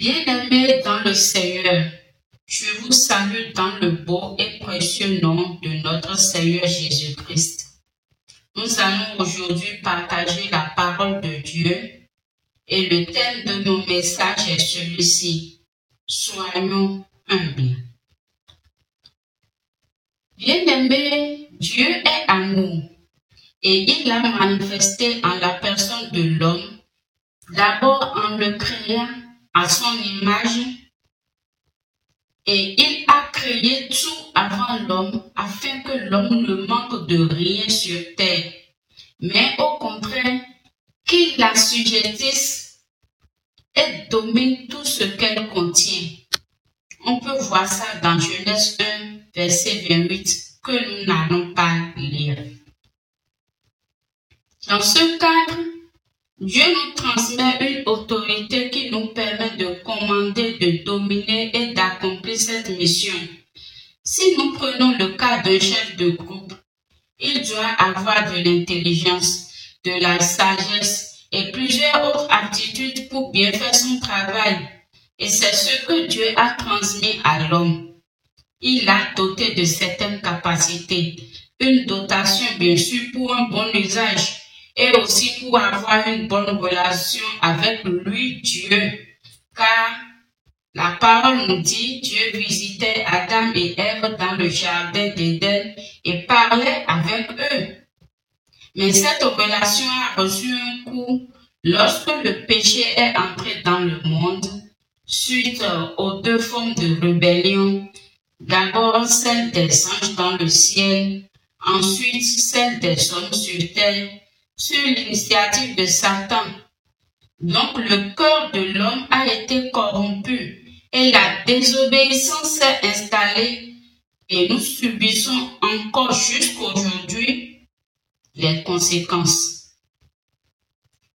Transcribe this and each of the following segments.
Bien-aimés dans le Seigneur, je vous salue dans le beau et précieux nom de notre Seigneur Jésus-Christ. Nous allons aujourd'hui partager la parole de Dieu et le thème de nos messages est celui-ci. Soyons humbles. Bien-aimé, Dieu est amour et il l'a manifesté en la personne de l'homme, d'abord en le créant à son image et il a créé tout avant l'homme afin que l'homme ne manque de rien sur terre, mais au contraire qu'il l'assujettisse et domine tout ce qu'elle contient. On peut voir ça dans Genèse 1, verset 28, que nous n'allons pas lire. Dans ce cadre, Dieu nous transmet une autorité qui nous permet de commander, de dominer et d'accomplir cette mission. Si nous prenons le cas d'un chef de groupe, il doit avoir de l'intelligence, de la sagesse et plusieurs autres aptitudes pour bien faire son travail. Et c'est ce que Dieu a transmis à l'homme. Il l'a doté de certaines capacités. Une dotation, bien sûr, pour un bon usage et aussi pour avoir une bonne relation avec lui, Dieu. Car la parole nous dit, Dieu visitait Adam et Ève dans le jardin d'Éden et parlait avec eux. Mais cette relation a reçu un coup lorsque le péché est entré dans le monde suite aux deux formes de rébellion. D'abord celle des anges dans le ciel, ensuite celle des hommes sur terre, sur l'initiative de Satan. Donc le cœur de l'homme a été corrompu et la désobéissance s'est installée et nous subissons encore jusqu'aujourd'hui les conséquences.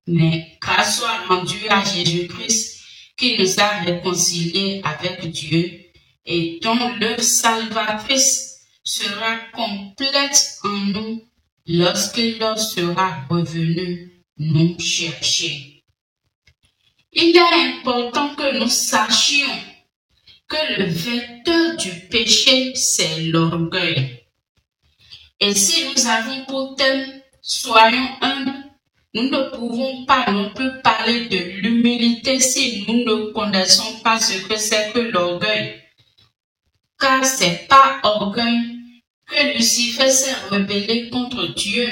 Mais grâce soit rendue à Jésus-Christ qui nous a réconciliés avec Dieu et dont le salvatrice sera complète en nous lorsqu'il sera revenu nous chercher. Il est important que nous sachions que le vecteur du péché, c'est l'orgueil. Et si nous avons pour thème Soyons humbles, nous ne pouvons pas non plus parler de l'humilité si nous ne connaissons pas ce que c'est que l'orgueil. Car c'est pas orgueil que Lucifer s'est rebellé contre Dieu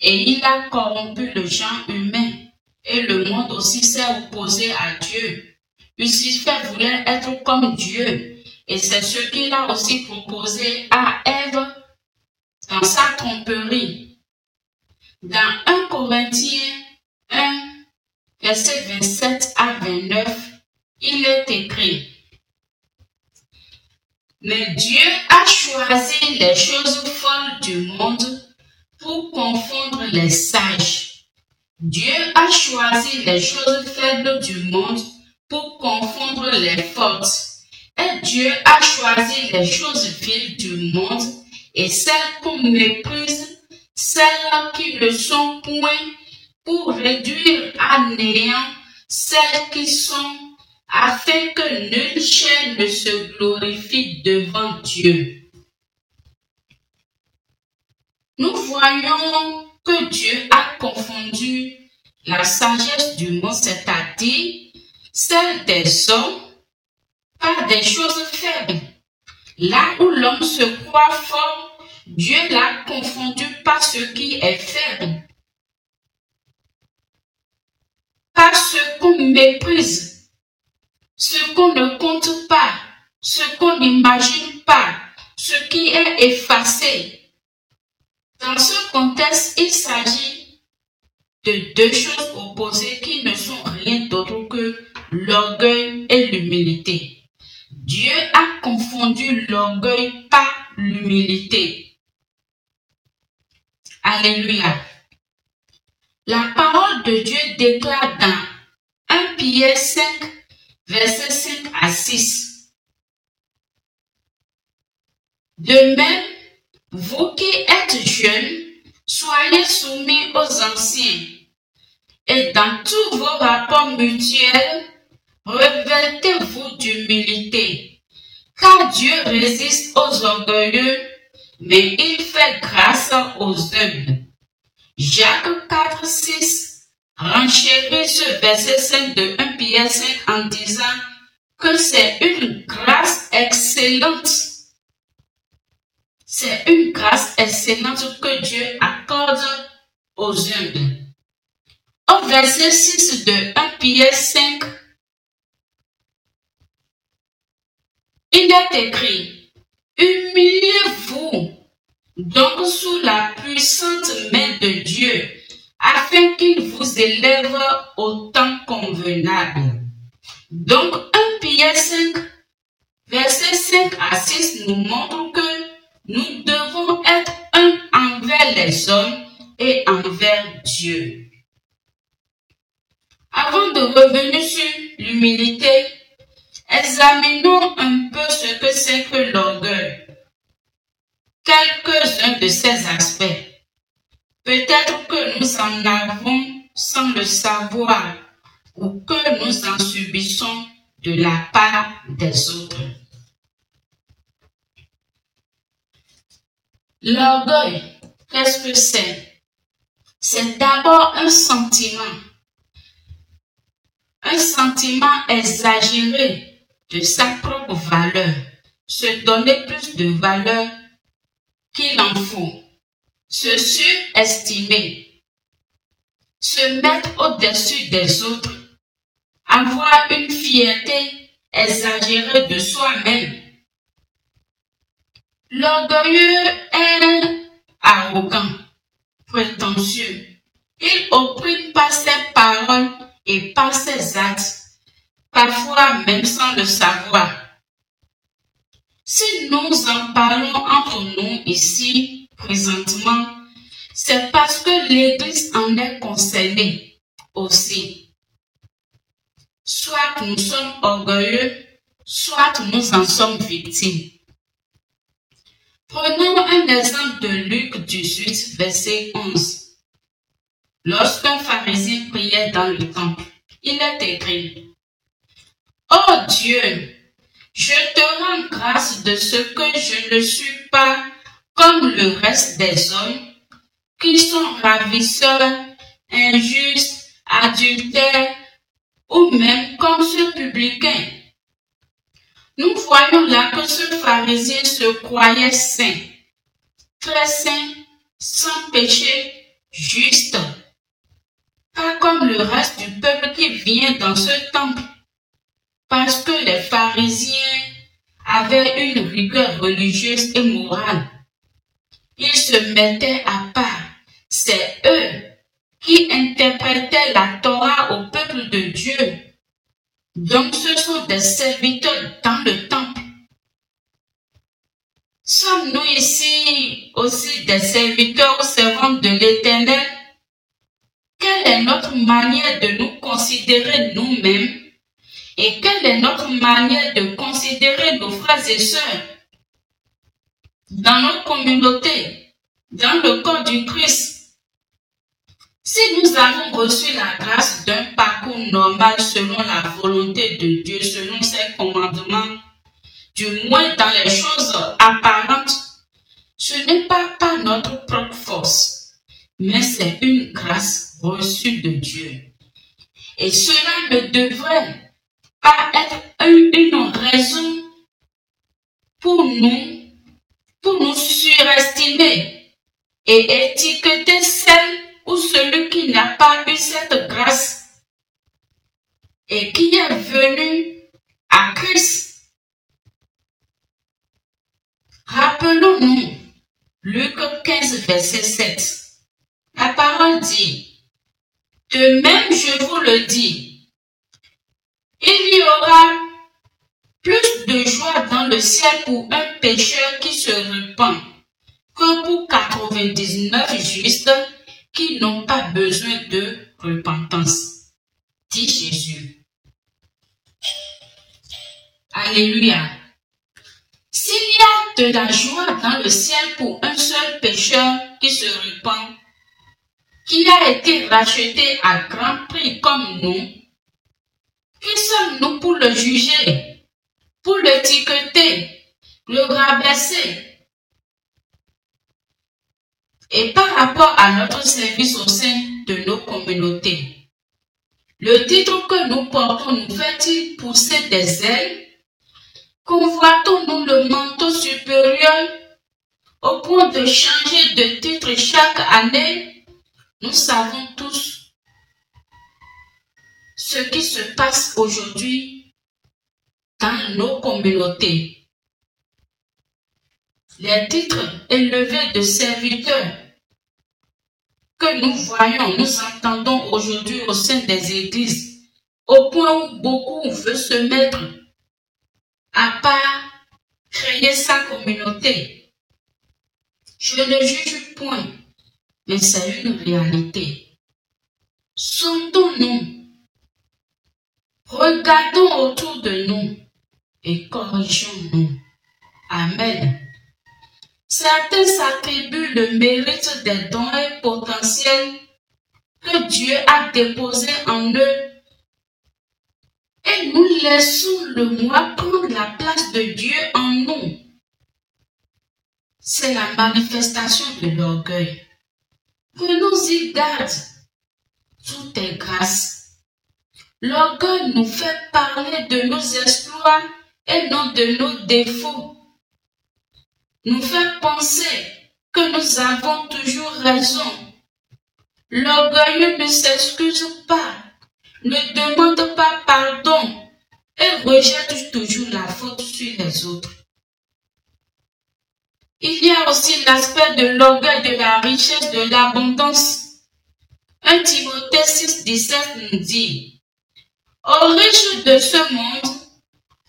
et il a corrompu le genre humain et le monde aussi s'est opposé à Dieu. Lucifer voulait être comme Dieu et c'est ce qu'il a aussi proposé à Ève dans sa tromperie. Dans 1 Corinthiens 1, verset 27 à 29, il est écrit, Mais Dieu a choisi les choses folles du monde pour confondre les sages. Dieu a choisi les choses faibles du monde pour confondre les fortes. Et Dieu a choisi les choses viles du monde et celles qu'on méprise, celles qui ne sont point, pour réduire à néant celles qui sont, afin que nulle chair ne se glorifie devant Dieu. Nous voyons que Dieu a confondu la sagesse du monde, c'est-à-dire celle des hommes, par des choses faibles Là où l'homme se croit fort, Dieu l'a confondu par ce qui est faible. Par ce qu'on méprise, ce qu'on ne compte pas, ce qu'on n'imagine pas, ce qui est effacé. Dans ce contexte, il s'agit de deux choses opposées qui ne sont rien d'autre que l'orgueil et l'humilité. Dieu a confondu l'orgueil par l'humilité. Alléluia. La parole de Dieu déclare dans 1 Pierre 5, verset 5 à 6. De même, vous qui êtes jeunes, soyez soumis aux anciens. Et dans tous vos rapports mutuels, revêtez-vous d'humilité, car Dieu résiste aux orgueilleux, mais il fait grâce aux humbles. Jacques 4, 6 renchérit ce verset 5 de 1 Pierre 5 en disant que c'est une grâce excellente. C'est une grâce excellente que Dieu accorde aux humbles. Au verset 6 de 1 Pierre 5, il est écrit, Humiliez-vous donc sous la puissante main de Dieu, afin qu'il vous élève au temps convenable. Donc 1 Pierre 5, verset 5 à 6 nous montre que nous devons être un envers les hommes et envers Dieu. Avant de revenir sur l'humilité, examinons un peu ce que c'est que l'orgueil. Quelques-uns de ces aspects. Peut-être que nous en avons sans le savoir ou que nous en subissons de la part des autres. L'orgueil, qu'est-ce que c'est? C'est d'abord un sentiment. Un sentiment exagéré de sa propre valeur, se donner plus de valeur qu'il en faut, se surestimer, se mettre au-dessus des autres, avoir une fierté exagérée de soi-même. L'orgueilleux est arrogant, prétentieux. Il opprime pas ses paroles et par ses actes, parfois même sans le savoir. Si nous en parlons entre nous ici, présentement, c'est parce que l'Église en est concernée aussi. Soit nous sommes orgueilleux, soit nous en sommes victimes. Prenons un exemple de Luc 18, verset 11. Lorsqu'un pharisien priait dans le temple, il est écrit, Oh Dieu, je te rends grâce de ce que je ne suis pas comme le reste des hommes, qui sont ravisseurs, injustes, adultères, ou même comme ce publicain. Nous voyons là que ce pharisien se croyait saint, très saint, sans péché, juste pas comme le reste du peuple qui vient dans ce temple, parce que les pharisiens avaient une rigueur religieuse et morale. Ils se mettaient à part. C'est eux qui interprétaient la Torah au peuple de Dieu. Donc ce sont des serviteurs dans le temple. Sommes-nous ici aussi des serviteurs ou servantes de l'Éternel? Quelle est notre manière de nous considérer nous-mêmes? Et quelle est notre manière de considérer nos frères et sœurs? Dans notre communauté, dans le corps du Christ. Si nous avons reçu la grâce d'un parcours normal selon la volonté de Dieu, selon ses commandements, du moins dans les choses apparentes, ce n'est pas par notre propre force, mais c'est une grâce reçu de Dieu. Et cela ne devrait pas être une raison pour nous et étiqueter celle ou celui qui n'a pas eu cette grâce et qui est venu à Christ? Rappelons-nous Luc 15, verset 7. La parole dit, de même, je vous le dis, il y aura plus de joie dans le ciel pour un pécheur qui se repent que pour 99 justes qui n'ont pas besoin de repentance, dit Jésus. Alléluia. S'il y a de la joie dans le ciel pour un seul pécheur qui se repent, qui a été racheté à grand prix comme nous, Qui sommes-nous pour le juger, pour l'étiqueter, le rabaisser et par rapport à notre service au sein de nos communautés. Le titre que nous portons nous fait-il pousser des ailes? Convoitons-nous le manteau supérieur au point de changer de titre chaque année? Nous savons tous ce qui se passe aujourd'hui dans nos communautés les titres élevés de serviteurs que nous voyons, nous entendons aujourd'hui au sein des églises, au point où beaucoup veulent se mettre à part créer sa communauté. Je ne juge point, mais c'est une réalité. Sondons-nous, regardons autour de nous et corrigeons-nous. Amen. Certains s'attribuent le mérite des dons potentiels que Dieu a déposés en eux. Et nous laissons le moi prendre la place de Dieu en nous. C'est la manifestation de l'orgueil. Prenons-y garde. Tout est grâce. L'orgueil nous fait parler de nos exploits et non de nos défauts nous fait penser que nous avons toujours raison. L'orgueilleux ne s'excuse pas, ne demande pas pardon et rejette toujours la faute sur les autres. Il y a aussi l'aspect de l'orgueil de la richesse, de l'abondance. 1 Timothée 6, 17 nous dit, aux riches de ce monde,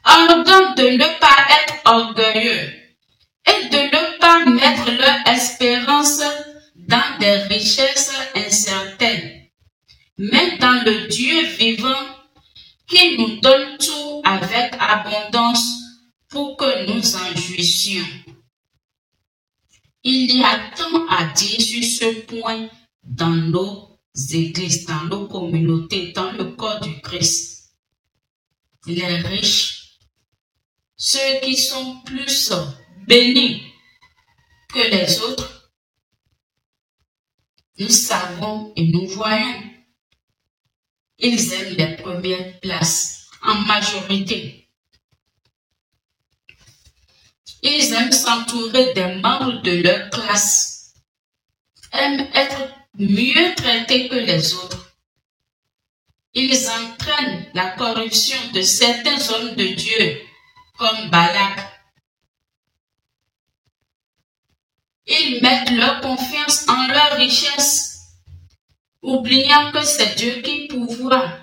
ordonne de ne pas être orgueilleux et de ne pas mettre leur espérance dans des richesses incertaines, mais dans le Dieu vivant qui nous donne tout avec abondance pour que nous en jouissions. Il y a tant à dire sur ce point dans nos églises, dans nos communautés, dans le corps du Christ. Les riches, ceux qui sont plus bénis que les autres, nous savons et nous voyons. Ils aiment les premières places en majorité. Ils aiment s'entourer des membres de leur classe, aiment être mieux traités que les autres. Ils entraînent la corruption de certains hommes de Dieu, comme Balak, Ils mettent leur confiance en leur richesse, oubliant que c'est Dieu qui pourvoit,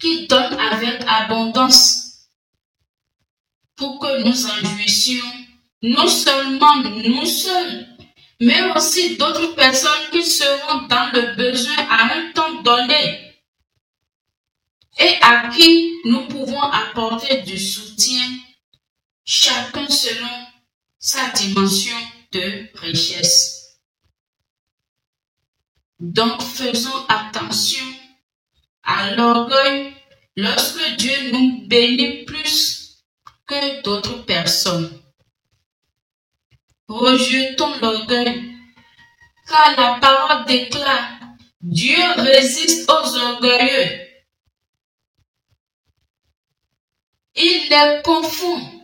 qui donne avec abondance, pour que nous en jouissions, non seulement nous seuls, mais aussi d'autres personnes qui seront dans le besoin à un temps donné et à qui nous pouvons apporter du soutien, chacun selon sa dimension richesse. Donc faisons attention à l'orgueil lorsque Dieu nous bénit plus que d'autres personnes. Rejetons l'orgueil, car la parole déclare, Dieu résiste aux orgueilleux. Il les confond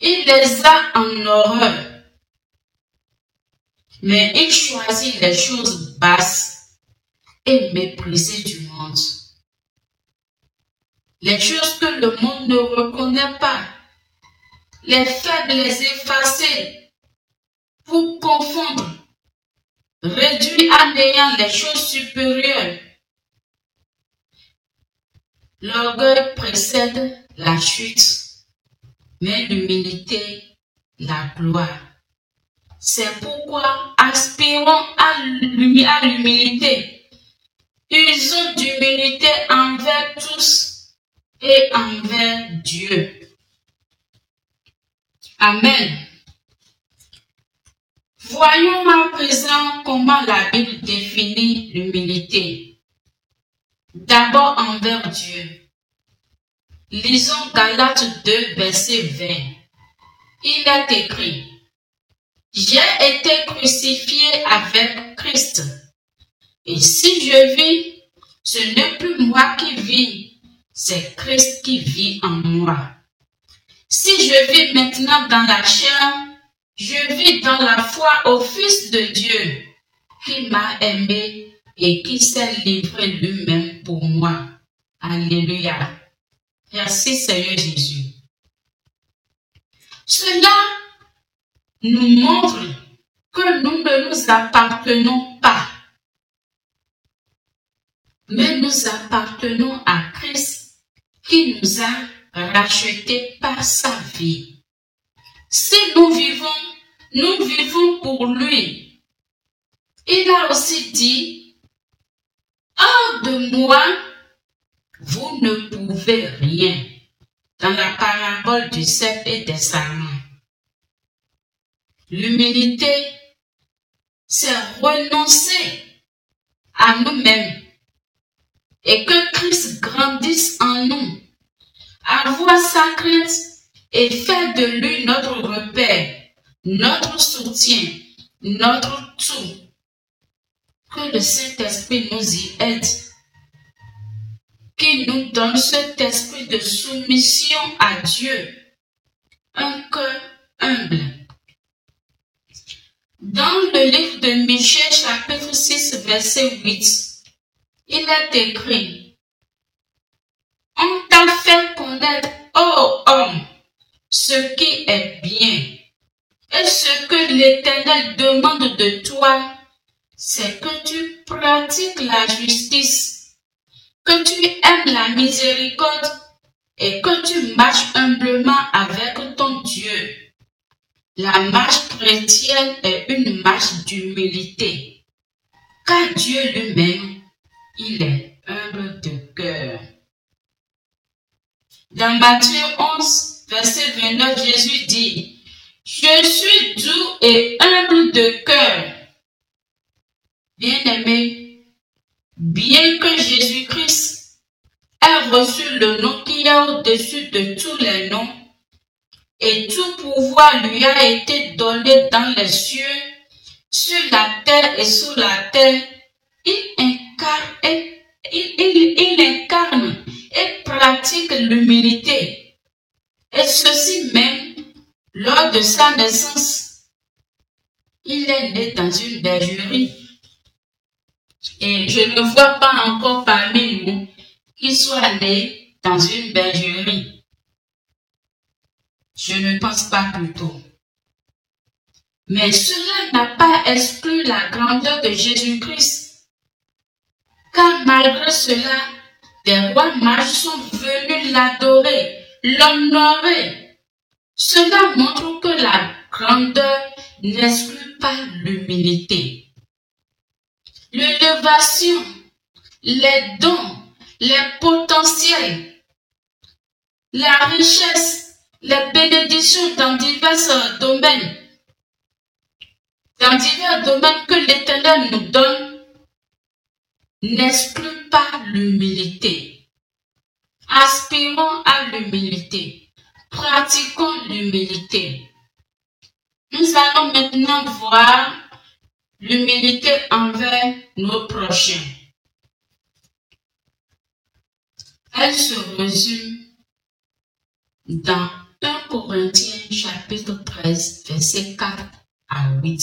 il les a en horreur. Mais il choisit les choses basses et méprisées du monde. Les choses que le monde ne reconnaît pas. Les faibles, les effacer pour confondre. Réduire à néant les choses supérieures. L'orgueil précède la chute mais l'humilité, la gloire. C'est pourquoi aspirons à l'humilité. Usons d'humilité envers tous et envers Dieu. Amen. Voyons à présent comment la Bible définit l'humilité. D'abord envers Dieu. Lisons Galates 2, verset 20. Il est écrit, J'ai été crucifié avec Christ. Et si je vis, ce n'est plus moi qui vis, c'est Christ qui vit en moi. Si je vis maintenant dans la chair, je vis dans la foi au Fils de Dieu qui m'a aimé et qui s'est livré lui-même pour moi. Alléluia. Merci Seigneur Jésus. Cela nous montre que nous ne nous appartenons pas, mais nous appartenons à Christ qui nous a rachetés par sa vie. Si nous vivons, nous vivons pour lui. Il a aussi dit, hors de moi, vous ne pouvez rien. Dans la parabole du cep et des sarments. L'humilité, c'est renoncer à nous-mêmes et que Christ grandisse en nous, avoir sa crainte et faire de lui notre repère, notre soutien, notre tout. Que le Saint-Esprit nous y aide qui nous donne cet esprit de soumission à Dieu, un cœur humble. Dans le livre de Michel chapitre 6 verset 8, il est écrit, On t'a fait connaître, ô homme, ce qui est bien. Et ce que l'Éternel demande de toi, c'est que tu pratiques la justice que tu aimes la miséricorde et que tu marches humblement avec ton Dieu. La marche chrétienne est une marche d'humilité, car Dieu lui-même, il est humble de cœur. Dans Matthieu 11, verset 29, Jésus dit, Je suis doux et humble de cœur. Bien-aimé, Bien que Jésus-Christ ait reçu le nom qui est au-dessus de tous les noms, et tout pouvoir lui a été donné dans les cieux, sur la terre et sous la terre, il incarne et, il, incarne et pratique l'humilité. Et ceci même lors de sa naissance. Il est né dans une bergerie et je ne vois pas encore parmi nous qui soit né dans une bergerie. Je ne pense pas plutôt. Mais cela n'a pas exclu la grandeur de Jésus-Christ. Car malgré cela, des rois mages sont venus l'adorer, l'honorer. Cela montre que la grandeur n'exclut pas l'humilité l'élévation, les dons, les potentiels, la richesse, les bénédictions dans divers domaines, dans divers domaines que l'Éternel nous donne, n'exclut pas l'humilité. Aspirons à l'humilité. Pratiquons l'humilité. Nous allons maintenant voir l'humilité envers nos prochains. Elle se résume dans 1 Corinthiens chapitre 13 verset 4 à 8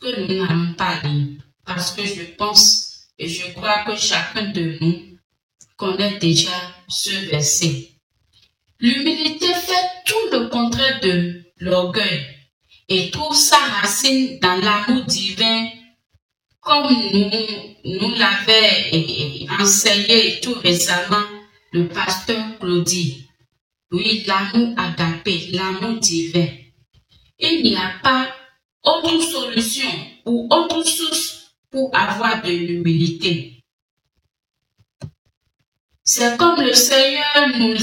que nous n'allons pas lire parce que je pense et je crois que chacun de nous connaît déjà ce verset. L'humilité fait tout le contraire de l'orgueil et trouve sa racine dans l'amour divin comme nous, nous l'avait enseigné tout récemment le pasteur Claudie. Oui, l'amour agapé, l'amour divin. Il n'y a pas autre solution ou autre source pour avoir de l'humilité. C'est comme le Seigneur nous,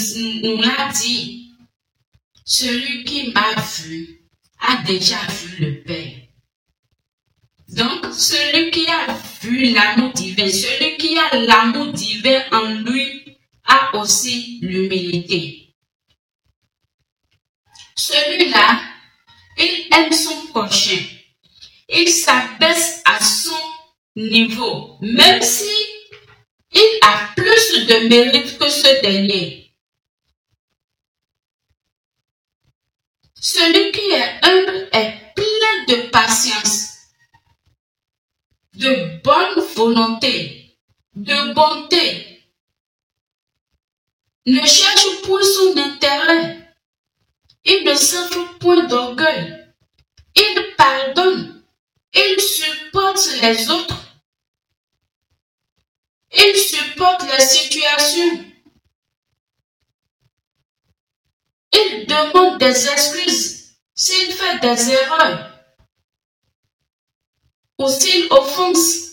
nous l'a dit. Celui qui m'a vu a déjà vu le Père. Donc, celui qui a vu l'amour divin, celui qui a l'amour divin en lui a aussi l'humilité. Celui-là, il aime son prochain. Il s'abaisse à son niveau, même si il a plus de mérite que ce dernier. Celui qui est humble est plein de patience, de bonne volonté, de bonté. Ne cherche point son intérêt. Il ne s'enfuit point d'orgueil. Il pardonne. Il supporte les autres. Il supporte les situations. Il demande des excuses s'il fait des erreurs ou s'il offense.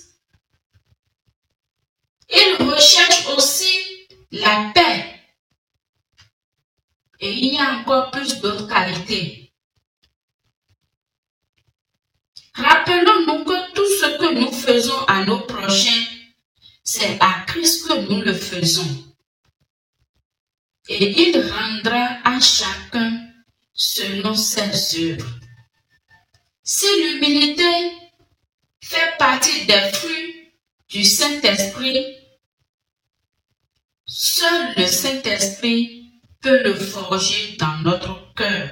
Il recherche aussi la paix. Et il y a encore plus d'autres qualités. Rappelons-nous que tout ce que nous faisons à nos prochains c'est à Christ que nous le faisons. Et il rendra à chacun selon ses œuvres. Si l'humilité fait partie des fruits du Saint-Esprit, seul le Saint-Esprit peut le forger dans notre cœur.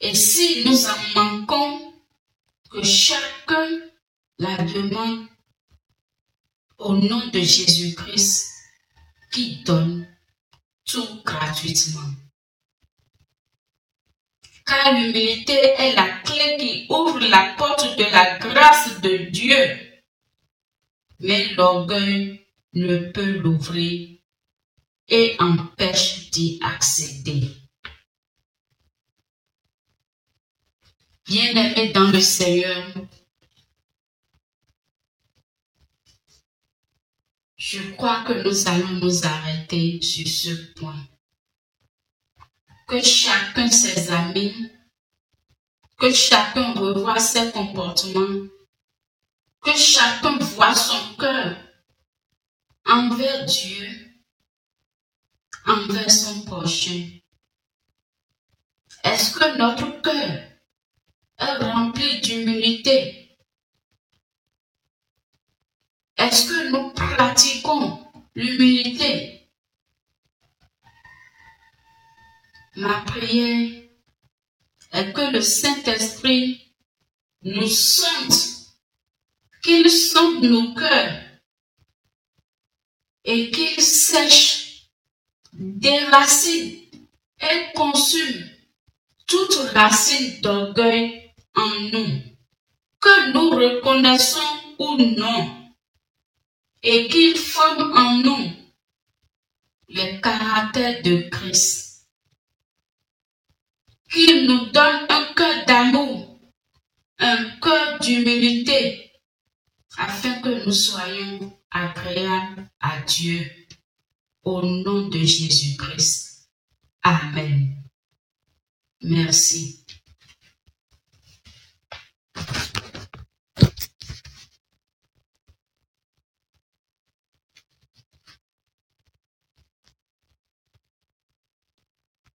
Et si nous en manquons, que chacun la demande au nom de Jésus-Christ qui donne tout gratuitement. Car l'humilité est la clé qui ouvre la porte de la grâce de Dieu. Mais l'orgueil ne peut l'ouvrir et empêche d'y accéder. Bien-aimé dans le Seigneur, Je crois que nous allons nous arrêter sur ce point. Que chacun ses amis, que chacun revoie ses comportements, que chacun voit son cœur envers Dieu, envers son prochain. Est-ce que notre cœur est rempli d'humilité? Est-ce que nous pratiquons l'humilité? Ma prière est que le Saint-Esprit nous sente, qu'il sente nos cœurs et qu'il sèche, déracine et consume toute racine d'orgueil en nous, que nous reconnaissons ou non et qu'il forme en nous le caractère de Christ. Qu'il nous donne un cœur d'amour, un cœur d'humilité, afin que nous soyons agréables à Dieu. Au nom de Jésus-Christ. Amen. Merci.